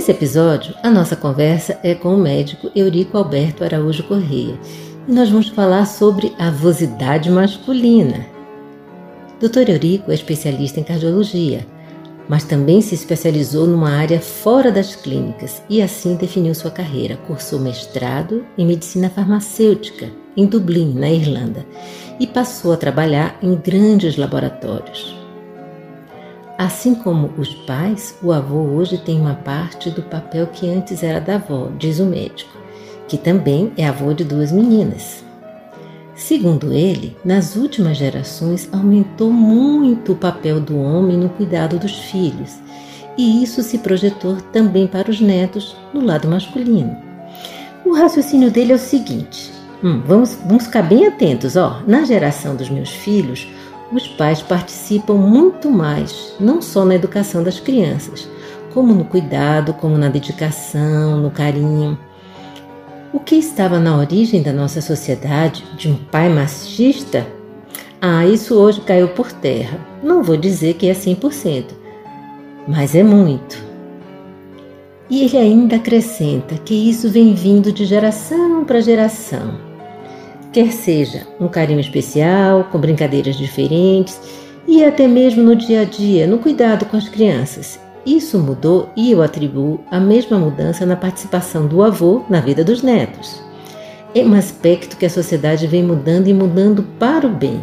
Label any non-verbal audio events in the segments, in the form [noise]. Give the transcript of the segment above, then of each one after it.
Nesse episódio, a nossa conversa é com o médico Eurico Alberto Araújo Correia e nós vamos falar sobre a avosidade masculina. Dr. Eurico é especialista em cardiologia, mas também se especializou numa área fora das clínicas e assim definiu sua carreira. Cursou mestrado em medicina farmacêutica em Dublin, na Irlanda, e passou a trabalhar em grandes laboratórios. Assim como os pais, o avô hoje tem uma parte do papel que antes era da avó, diz o médico, que também é avô de duas meninas. Segundo ele, nas últimas gerações aumentou muito o papel do homem no cuidado dos filhos, e isso se projetou também para os netos no lado masculino. O raciocínio dele é o seguinte: hum, vamos, vamos ficar bem atentos, ó. Na geração dos meus filhos, os pais participam muito mais, não só na educação das crianças, como no cuidado, como na dedicação, no carinho. O que estava na origem da nossa sociedade, de um pai machista, ah, isso hoje caiu por terra. Não vou dizer que é 100%, mas é muito. E ele ainda acrescenta que isso vem vindo de geração para geração quer seja um carinho especial, com brincadeiras diferentes e até mesmo no dia a dia, no cuidado com as crianças. Isso mudou e eu atribuo a mesma mudança na participação do avô na vida dos netos. É um aspecto que a sociedade vem mudando e mudando para o bem.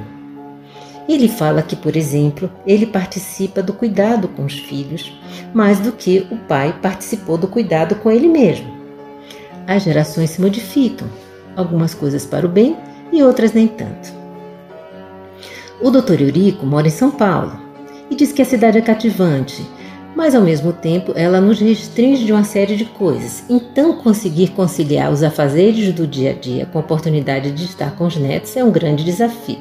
Ele fala que, por exemplo, ele participa do cuidado com os filhos mais do que o pai participou do cuidado com ele mesmo. As gerações se modificam, algumas coisas para o bem e outras nem tanto. O Dr. Eurico mora em São Paulo e diz que a cidade é cativante, mas ao mesmo tempo ela nos restringe de uma série de coisas. Então, conseguir conciliar os afazeres do dia a dia com a oportunidade de estar com os netos é um grande desafio.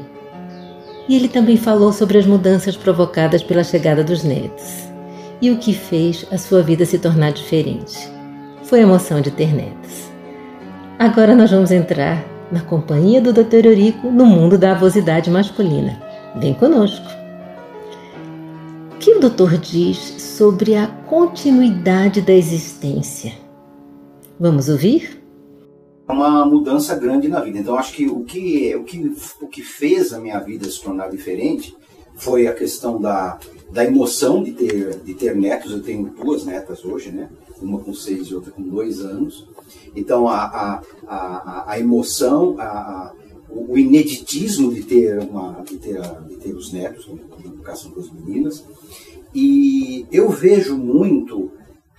E ele também falou sobre as mudanças provocadas pela chegada dos netos e o que fez a sua vida se tornar diferente. Foi a emoção de ter netos. Agora nós vamos entrar na companhia do Dr. Eurico no mundo da avosidade masculina. Vem conosco. O que o doutor diz sobre a continuidade da existência? Vamos ouvir? É uma mudança grande na vida. Então acho que o que o que o que fez a minha vida se tornar diferente foi a questão da, da emoção de ter de ter netos. Eu tenho duas netas hoje, né? Uma com seis e outra com dois anos. Então, a, a, a, a emoção, a, o ineditismo de ter, uma, de ter, de ter os netos, a educação das meninas. E eu vejo muito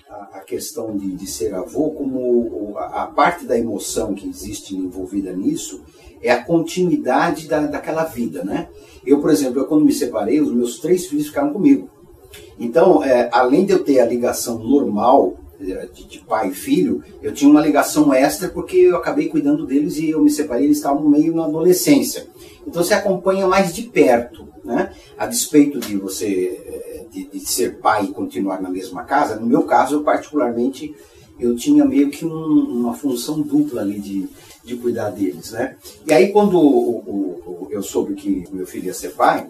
a, questão de, de ser avô como a, parte da emoção que existe envolvida nisso é a continuidade da, daquela vida, né? Eu, por exemplo, eu, quando me separei, os meus três filhos ficaram comigo. Então, é, além de eu ter a ligação normal de, de, pai e filho, eu tinha uma ligação extra porque eu acabei cuidando deles e eu me separei, eles estavam meio na adolescência. Então você acompanha mais de perto, né? A despeito de você eh, de, de ser pai e continuar na mesma casa, no meu caso, eu particularmente, eu tinha meio que um, uma função dupla ali de, de cuidar deles, né? E aí quando o, o, o, eu soube que meu filho ia ser pai,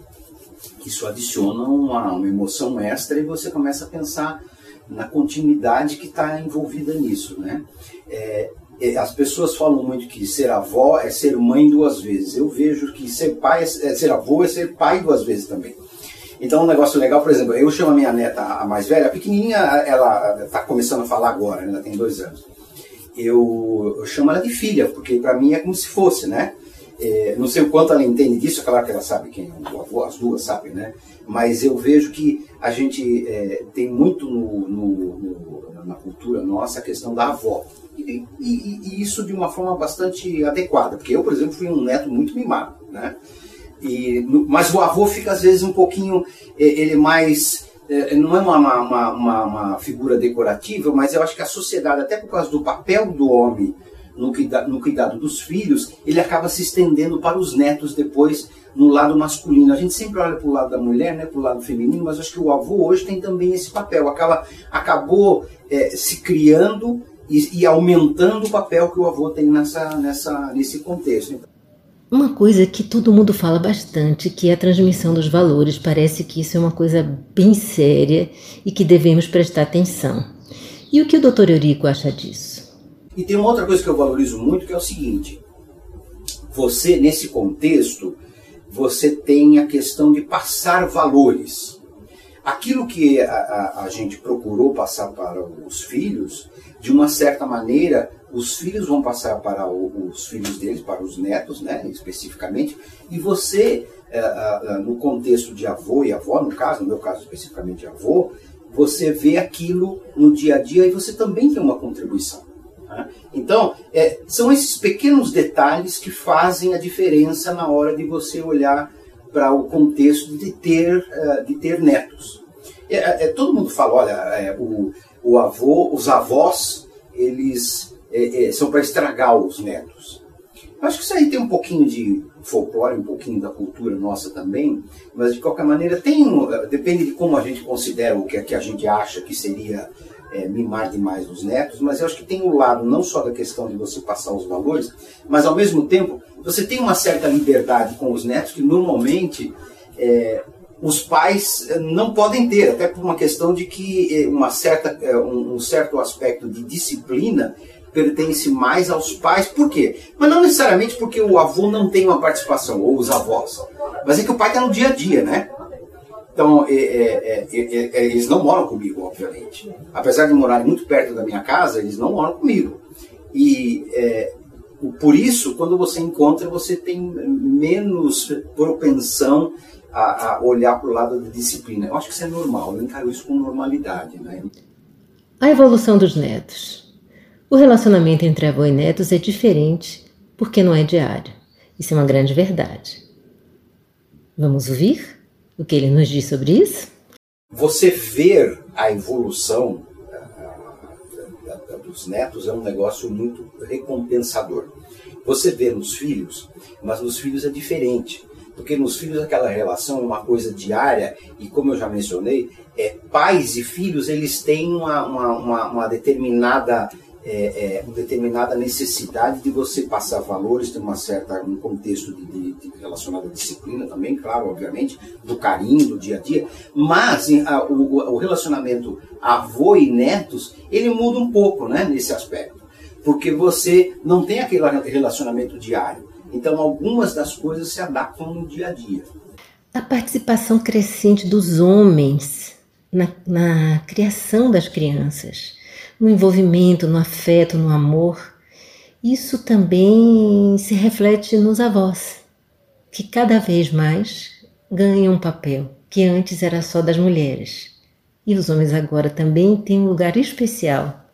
isso adiciona uma, uma emoção extra e você começa a pensar na continuidade que está envolvida nisso, né? É, é, as pessoas falam muito que ser avó é ser mãe duas vezes. Eu vejo que ser pai é, é ser avô é ser pai duas vezes também. Então, um negócio legal, por exemplo, eu chamo a minha neta, a mais velha, a pequenininha, ela está começando a falar agora, ela tem dois anos. Eu, eu chamo ela de filha, porque para mim é como se fosse, né? É, não sei o quanto ela entende disso, é claro que ela sabe quem é o avô, as duas sabem, né? Mas eu vejo que a gente é, tem muito no, no, no, na cultura nossa a questão da avó. E, e, e, isso de uma forma bastante adequada, porque eu, por exemplo, fui um neto muito mimado, né? E, mas o avô fica às vezes um pouquinho, é, ele mais é, não é uma, uma, uma, uma, figura decorativa, mas eu acho que a sociedade, até por causa do papel do homem no, cuida, no cuidado dos filhos, ele acaba se estendendo para os netos depois no lado masculino. A gente sempre olha para o lado da mulher, né, para o lado feminino, mas acho que o avô hoje tem também esse papel. Acaba, acabou é, se criando e, e, aumentando o papel que o avô tem nessa, nessa, nesse contexto. Uma coisa que todo mundo fala bastante, que é a transmissão dos valores. Parece que isso é uma coisa bem séria e que devemos prestar atenção. E o que o doutor Eurico acha disso? E tem uma outra coisa que eu valorizo muito, que é o seguinte. Você, nesse contexto, você tem a questão de passar valores. Aquilo que a, a, a gente procurou passar para os filhos, de uma certa maneira, os filhos vão passar para os filhos deles, para os netos, né, especificamente, e você, é, no contexto de avô e avó, no caso, no meu caso especificamente avô, você vê aquilo no dia a dia e você também tem uma contribuição. Então, é, são esses pequenos detalhes que fazem a diferença na hora de você olhar para o contexto de ter, uh, de ter netos. É, é, todo mundo fala, olha, é, o, o avô, os avós, eles é, é, são para estragar os netos. Acho que isso aí tem um pouquinho de folclore, um pouquinho da cultura nossa também, mas de qualquer maneira tem, depende de como a gente considera o que, que a gente acha que seria é, mimar demais os netos, mas eu acho que tem o um lado não só da questão de você passar os valores, mas ao mesmo tempo você tem uma certa liberdade com os netos que normalmente é, os pais não podem ter, até por uma questão de que é, uma certa, é, um certo aspecto de disciplina pertence mais aos pais. Por quê? Mas não necessariamente porque o avô não tem uma participação, ou os avós. Mas é que o pai está no dia a dia, né? Então, é, é, é, eles não moram comigo, obviamente. Apesar de morarem muito perto da minha casa, eles não moram comigo. E por isso, quando você encontra, você tem menos propensão a, a olhar para o lado da disciplina. Eu acho que isso é normal, eu encaro isso com normalidade. Né? A evolução dos netos. O relacionamento entre avô e netos é diferente porque não é diário. Isso é uma grande verdade. Vamos ouvir o que ele nos diz sobre isso? Você ver a evolução uh, dos netos é um negócio muito recompensador. Você vê nos filhos, mas nos filhos é diferente. Porque nos filhos aquela relação é uma coisa diária e, como eu já mencionei, é, pais e filhos eles têm uma, uma, uma, uma determinada é, é, uma determinada necessidade de você passar valores, tem uma certa um contexto de, de, de relacionado à disciplina também, claro, obviamente, do carinho do dia a dia, mas a, o, o, relacionamento avô e netos ele muda um pouco, né, nesse aspecto, porque você não tem aquele relacionamento diário. Então, algumas das coisas se adaptam no dia a dia. A participação crescente dos homens na, na criação das crianças no envolvimento, no afeto, no amor, isso também se reflete nos avós, que cada vez mais ganham um papel que antes era só das mulheres. E os homens agora também têm um lugar especial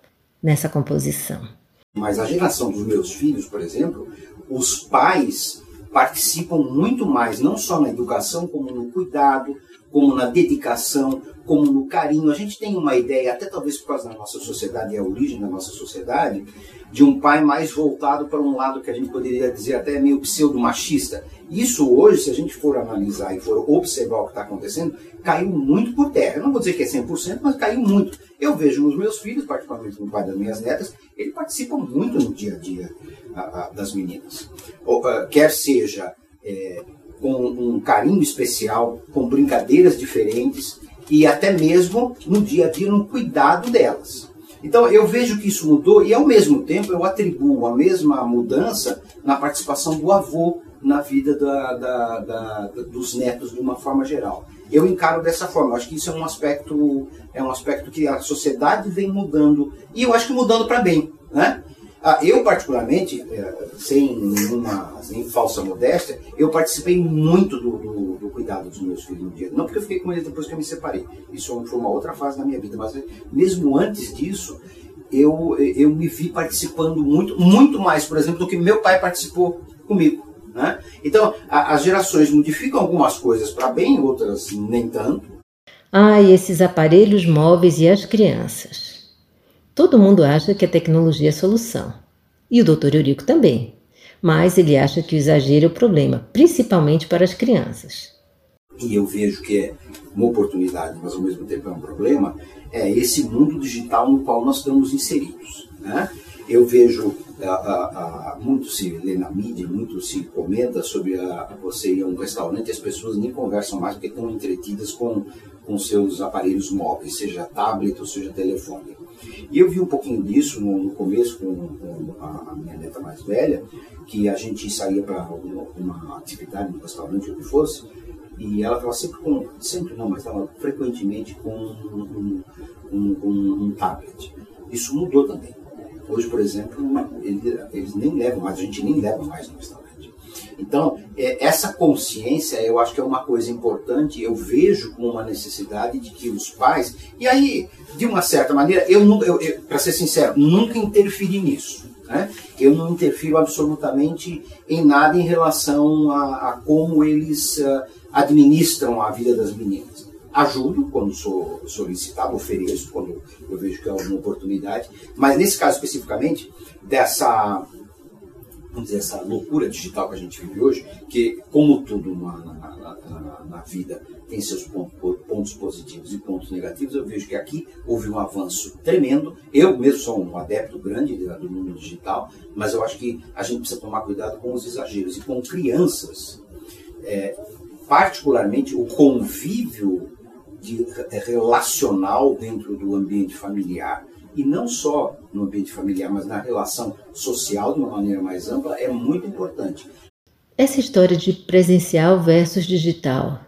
nessa composição. Mas a geração dos meus filhos, por exemplo, os pais participam muito mais, não só na educação, como no cuidado, como na dedicação, como no carinho. A gente tem uma ideia, até talvez por causa da nossa sociedade e a origem da nossa sociedade, de um pai mais voltado para um lado que a gente poderia dizer até meio pseudo-machista. Isso hoje, se a gente for analisar e for observar o que está acontecendo, caiu muito por terra. Eu não vou dizer que é 100%, mas caiu muito. Eu vejo nos meus filhos, particularmente no pai das minhas netas, ele participa muito no dia a dia a, a, das meninas. Ou, a, quer seja é, com um carinho especial, com brincadeiras diferentes, e até mesmo no dia a dia no cuidado delas. Então eu vejo que isso mudou e ao mesmo tempo eu atribuo a mesma mudança na participação do avô na vida da, da, da, dos netos de uma forma geral. Eu encaro dessa forma. Eu acho que isso é um aspecto é um aspecto que a sociedade vem mudando e eu acho que mudando para bem, né? Ah, eu, particularmente, é, sem nenhuma sem falsa modéstia, eu participei muito do, do, do, cuidado dos meus filhos no dia. Não porque eu fiquei com eles depois que eu me separei. Isso foi uma outra fase da minha vida. Mas mesmo antes disso, eu, eu me vi participando muito, muito mais, por exemplo, do que meu pai participou comigo. Né? Então, a, as gerações modificam algumas coisas para bem, outras nem tanto. Ah, e esses aparelhos móveis e as crianças. Todo mundo acha que a tecnologia é a solução. E o Dr. Eurico também. Mas ele acha que o exagero é o problema, principalmente para as crianças. E eu vejo que é uma oportunidade, mas ao mesmo tempo é um problema, é esse mundo digital no qual nós estamos inseridos. Né? Eu vejo a, a, a, muito se lê na mídia, muito se comenta sobre você ir a um restaurante e as pessoas nem conversam mais porque estão entretidas com, com seus aparelhos móveis, seja tablet ou seja telefone. E eu vi um pouquinho disso no, começo com, com a, minha neta mais velha, que a gente saía para uma, uma, atividade, um restaurante, o que fosse, e ela estava sempre com, sempre não, mas estava frequentemente com um, um, um, um, tablet. Isso mudou também. Hoje, por exemplo, eles, eles nem levam mais, a gente nem leva mais no restaurante. Então, é, essa consciência eu acho que é uma coisa importante, eu vejo como uma necessidade de que os pais, e aí, de uma certa maneira, eu, eu, eu para ser sincero, nunca interferi nisso. Né? Eu não interfiro absolutamente em nada em relação a, a como eles uh, administram a vida das meninas. Ajudo quando sou solicitado, ofereço quando eu vejo que é uma oportunidade, mas nesse caso especificamente, dessa vamos dizer, essa loucura digital que a gente vive hoje, que, como tudo na, na, na, na vida tem seus pontos, pontos positivos e pontos negativos, eu vejo que aqui houve um avanço tremendo. Eu mesmo sou um adepto grande do mundo digital, mas eu acho que a gente precisa tomar cuidado com os exageros. E com crianças, é, particularmente o convívio de, relacional dentro do ambiente familiar e não só no ambiente familiar, mas na relação social de uma maneira mais ampla, é muito importante. Essa história de presencial versus digital.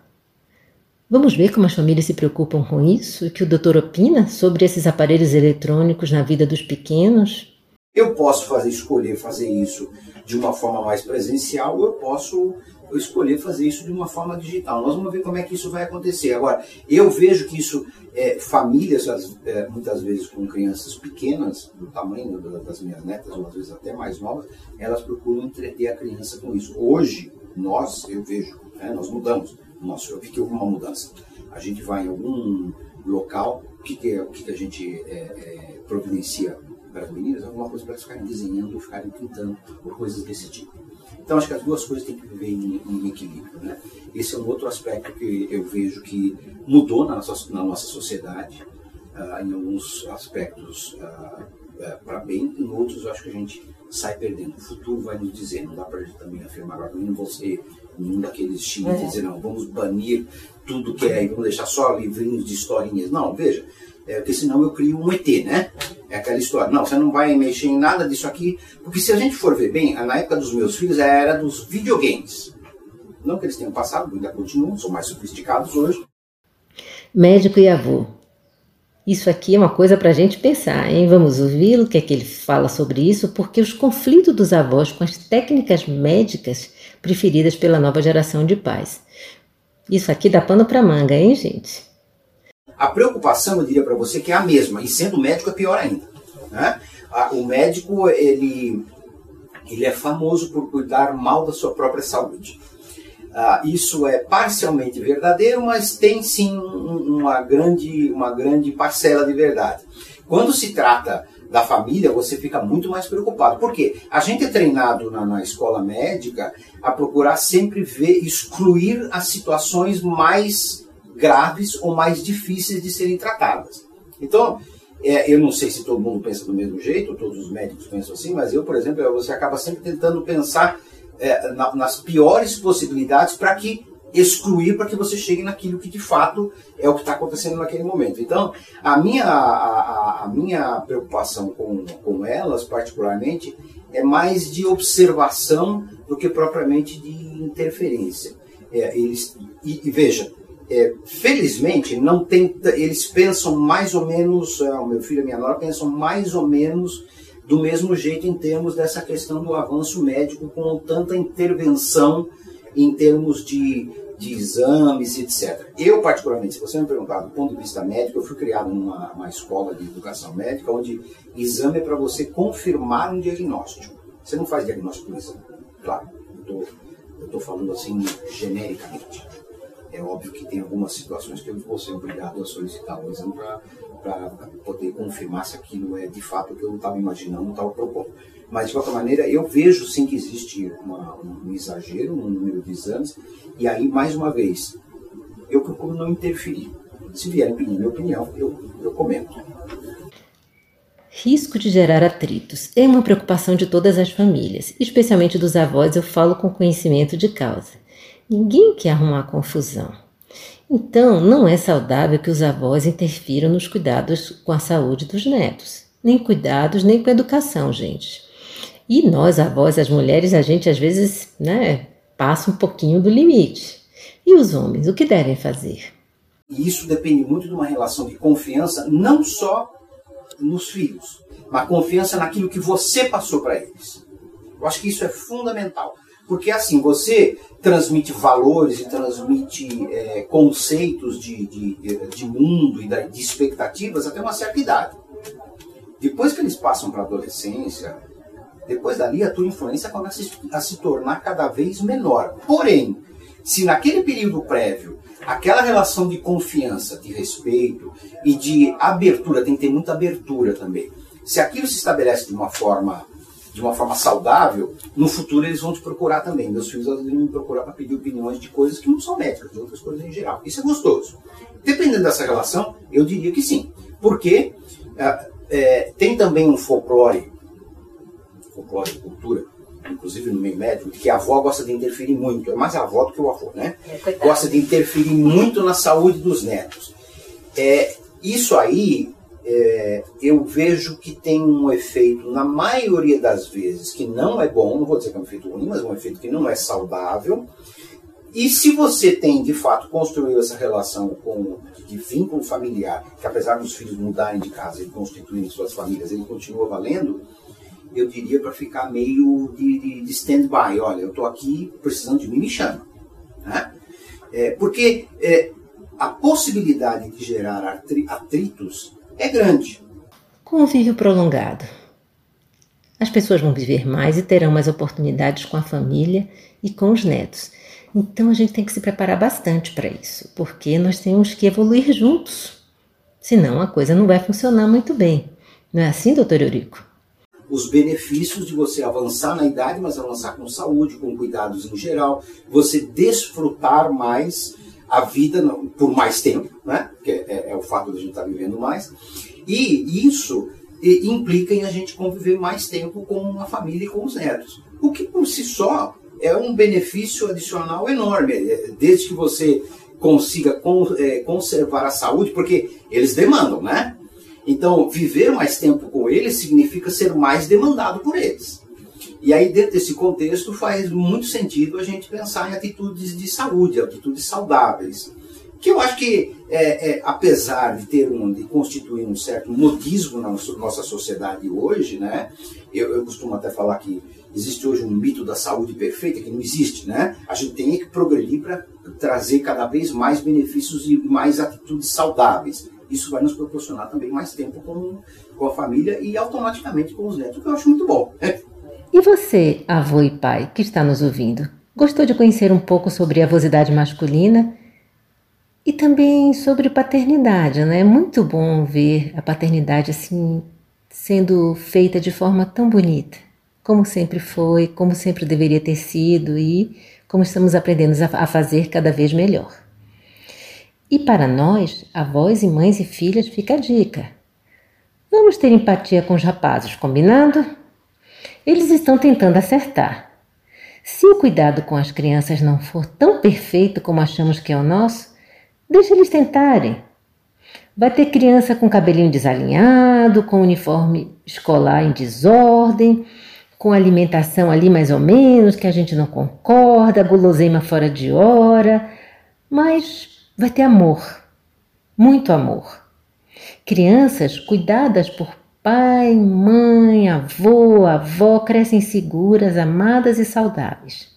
Vamos ver como as famílias se preocupam com isso e que o doutor opina sobre esses aparelhos eletrônicos na vida dos pequenos? Eu posso fazer escolher fazer isso de uma forma mais presencial, eu posso escolher fazer isso de uma forma digital. Nós vamos ver como é que isso vai acontecer. Agora, eu vejo que isso, é, famílias, é, muitas vezes com crianças pequenas, do tamanho das minhas netas, ou às vezes até mais novas, elas procuram entreter a criança com isso. Hoje, nós, eu vejo, né, nós mudamos. Nossa, eu vi que houve uma mudança. A gente vai em algum local, o que, que, é, que, que a gente é, é providencia para as meninas? Alguma coisa para elas ficarem desenhando, ficarem pintando, ou coisas desse tipo. Então, acho que as duas coisas têm que viver em, em equilíbrio. Né? Esse é um outro aspecto que eu vejo que mudou na nossa, na nossa sociedade, uh, em alguns aspectos uh, uh, para bem, em outros eu acho que a gente sai perdendo. O futuro vai nos dizer, não dá para a gente também afirmar agora, não vou ser nenhum daqueles times é. dizer, não, vamos banir tudo que é e vamos deixar só livrinhos de historinhas. Não, veja, é, porque senão eu crio um ET, né? É aquela história. Não, você não vai mexer em nada disso aqui, porque se a gente for ver bem, na época dos meus filhos era dos videogames. Não que eles tenham passado, ainda continuam, são mais sofisticados hoje. Médico e avô. Isso aqui é uma coisa para a gente pensar, hein? Vamos ouvi-lo, o que é que ele fala sobre isso, porque os conflitos dos avós com as técnicas médicas preferidas pela nova geração de pais. Isso aqui dá pano para manga, hein, gente? A preocupação, eu diria para você, que é a mesma, e sendo médico é pior ainda. Né? O médico, ele, ele é famoso por cuidar mal da sua própria saúde. Uh, isso é parcialmente verdadeiro, mas tem sim uma grande, uma grande parcela de verdade. Quando se trata da família, você fica muito mais preocupado. Por quê? A gente é treinado na, na escola médica a procurar sempre ver, excluir as situações mais graves ou mais difíceis de serem tratadas. Então, é, eu não sei se todo mundo pensa do mesmo jeito, todos os médicos pensam assim, mas eu, por exemplo, você acaba sempre tentando pensar é, na, nas piores possibilidades para que excluir para que você chegue naquilo que de fato é o que está acontecendo naquele momento. Então, a minha, a, a, minha preocupação com, com elas, particularmente, é mais de observação do que propriamente de interferência. É, eles, e, e veja, é, felizmente não tem, eles pensam mais ou menos, é, o meu filho e minha nora pensam mais ou menos do mesmo jeito em termos dessa questão do avanço médico com tanta intervenção em termos de, de exames, etc. Eu, particularmente, se você me perguntar do ponto de vista médico, eu fui criado numa escola de educação médica onde exame é para você confirmar um diagnóstico. Você não faz diagnóstico por exame, claro. Eu estou falando assim genericamente. É óbvio que tem algumas situações que eu vou ser obrigado a solicitar um exame para poder confirmar se aquilo é de fato o que eu estava imaginando, estava propondo. Mas, de qualquer maneira, eu vejo sim que existe uma, um exagero no número de exames, e aí, mais uma vez, eu procuro não interferir. Se vierem pedir minha opinião, eu, eu comento. Risco de gerar atritos é uma preocupação de todas as famílias, especialmente dos avós, eu falo com conhecimento de causa. Ninguém quer arrumar confusão. Então, não é saudável que os avós interfiram nos cuidados com a saúde dos netos. Nem cuidados, nem com a educação, gente. E nós, avós, as mulheres, a gente às vezes né, passa um pouquinho do limite. E os homens, o que devem fazer? E isso depende muito de uma relação de confiança, não só nos filhos, mas confiança naquilo que você passou para eles. Eu acho que isso é fundamental. Porque assim, você transmite valores e transmite é, conceitos de, de, de mundo e de expectativas até uma certa idade. Depois que eles passam para a adolescência, depois dali a tua influência começa a se tornar cada vez menor. Porém, se naquele período prévio, aquela relação de confiança, de respeito e de abertura, tem que ter muita abertura também. Se aquilo se estabelece de uma forma de uma forma saudável, no futuro eles vão te procurar também. Meus filhos vão me procurar para pedir opiniões de coisas que não são médicas, de outras coisas em geral. Isso é gostoso. Dependendo dessa relação, eu diria que sim. Porque é, é, tem também um folclore, folclore de cultura, inclusive no meio médico, que a avó gosta de interferir muito. É mais a avó do que o avô, né? É, gosta de interferir muito na saúde dos netos. É, isso aí é, eu vejo que tem um efeito, na maioria das vezes, que não é bom, não vou dizer que é um efeito ruim, mas é um efeito que não é saudável. E se você tem, de fato, construído essa relação com, de vínculo familiar, que apesar dos filhos mudarem de casa e constituírem suas famílias, ele continua valendo, eu diria para ficar meio de, de, de stand-by. Olha, eu estou aqui precisando de mim, me chama. Né? É, porque é, a possibilidade de gerar atritos é grande. Convívio prolongado. As pessoas vão viver mais e terão mais oportunidades com a família e com os netos. Então a gente tem que se preparar bastante para isso, porque nós temos que evoluir juntos. Senão a coisa não vai funcionar muito bem. Não é assim, doutor Eurico? Os benefícios de você avançar na idade, mas avançar com saúde, com cuidados em geral, você desfrutar mais a vida por mais tempo, né? que é, é, o fato de a gente estar tá vivendo mais. E isso implica em a gente conviver mais tempo com uma família e com os netos. O que por si só é um benefício adicional enorme, é, desde que você consiga é, conservar a saúde, porque eles demandam, né? Então, viver mais tempo com eles significa ser mais demandado por eles. E aí, dentro desse contexto, faz muito sentido a gente pensar em atitudes de saúde, atitudes saudáveis. Que eu acho que, é, é, apesar de ter um, de constituir um certo modismo na nossa sociedade hoje, né? Eu, eu costumo até falar que existe hoje um mito da saúde perfeita que não existe, né? A gente tem que progredir para trazer cada vez mais benefícios e mais atitudes saudáveis. Isso vai nos proporcionar também mais tempo com, com a família e automaticamente com os netos, que eu acho muito bom. [laughs] E você, avô e pai, que está nos ouvindo, gostou de conhecer um pouco sobre a avosidade masculina e também sobre paternidade, né? É muito bom ver a paternidade assim sendo feita de forma tão bonita, como sempre foi, como sempre deveria ter sido e como estamos aprendendo a fazer cada vez melhor. E para nós, avós e mães e filhas, fica a dica. Vamos ter empatia com os rapazes, combinado? Eles estão tentando acertar. Se o cuidado com as crianças não for tão perfeito como achamos que é o nosso, deixa eles tentarem. Vai ter criança com cabelinho desalinhado, com uniforme escolar em desordem, com alimentação ali mais ou menos, que a gente não concorda, guloseima fora de hora, mas vai ter amor, muito amor. Crianças cuidadas por pai, mãe, avô, avó crescem seguras, amadas e saudáveis.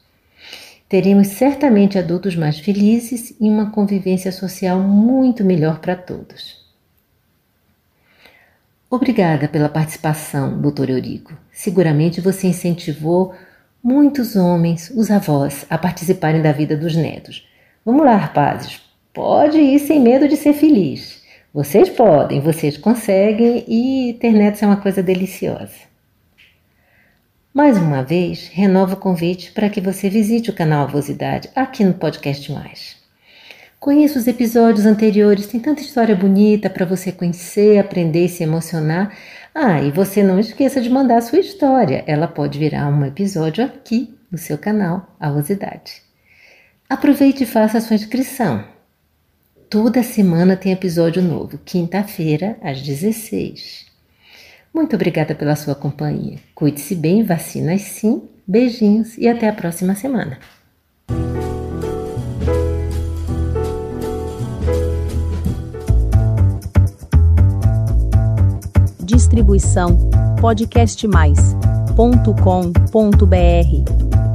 Teremos certamente adultos mais felizes e uma convivência social muito melhor para todos. Obrigada pela participação, doutor Eurico. Seguramente você incentivou muitos homens, os avós, a participarem da vida dos netos. Vamos lá, rapazes. Pode ir sem medo de ser feliz. Vocês podem, vocês conseguem e ter netos é uma coisa deliciosa. Mais uma vez, renovo o convite para que você visite o canal Avosidade aqui no Podcast Mais. Conheça os episódios anteriores, tem tanta história bonita para você conhecer, aprender e se emocionar. Ah, e você não esqueça de mandar a sua história, ela pode virar um episódio aqui no seu canal Avosidade. Aproveite e faça a sua inscrição. Toda semana tem episódio novo, quinta-feira, às 16. Muito obrigada pela sua companhia. Cuide-se bem, vacinas sim, beijinhos e até a próxima semana. Distribuição podcastmais.com.br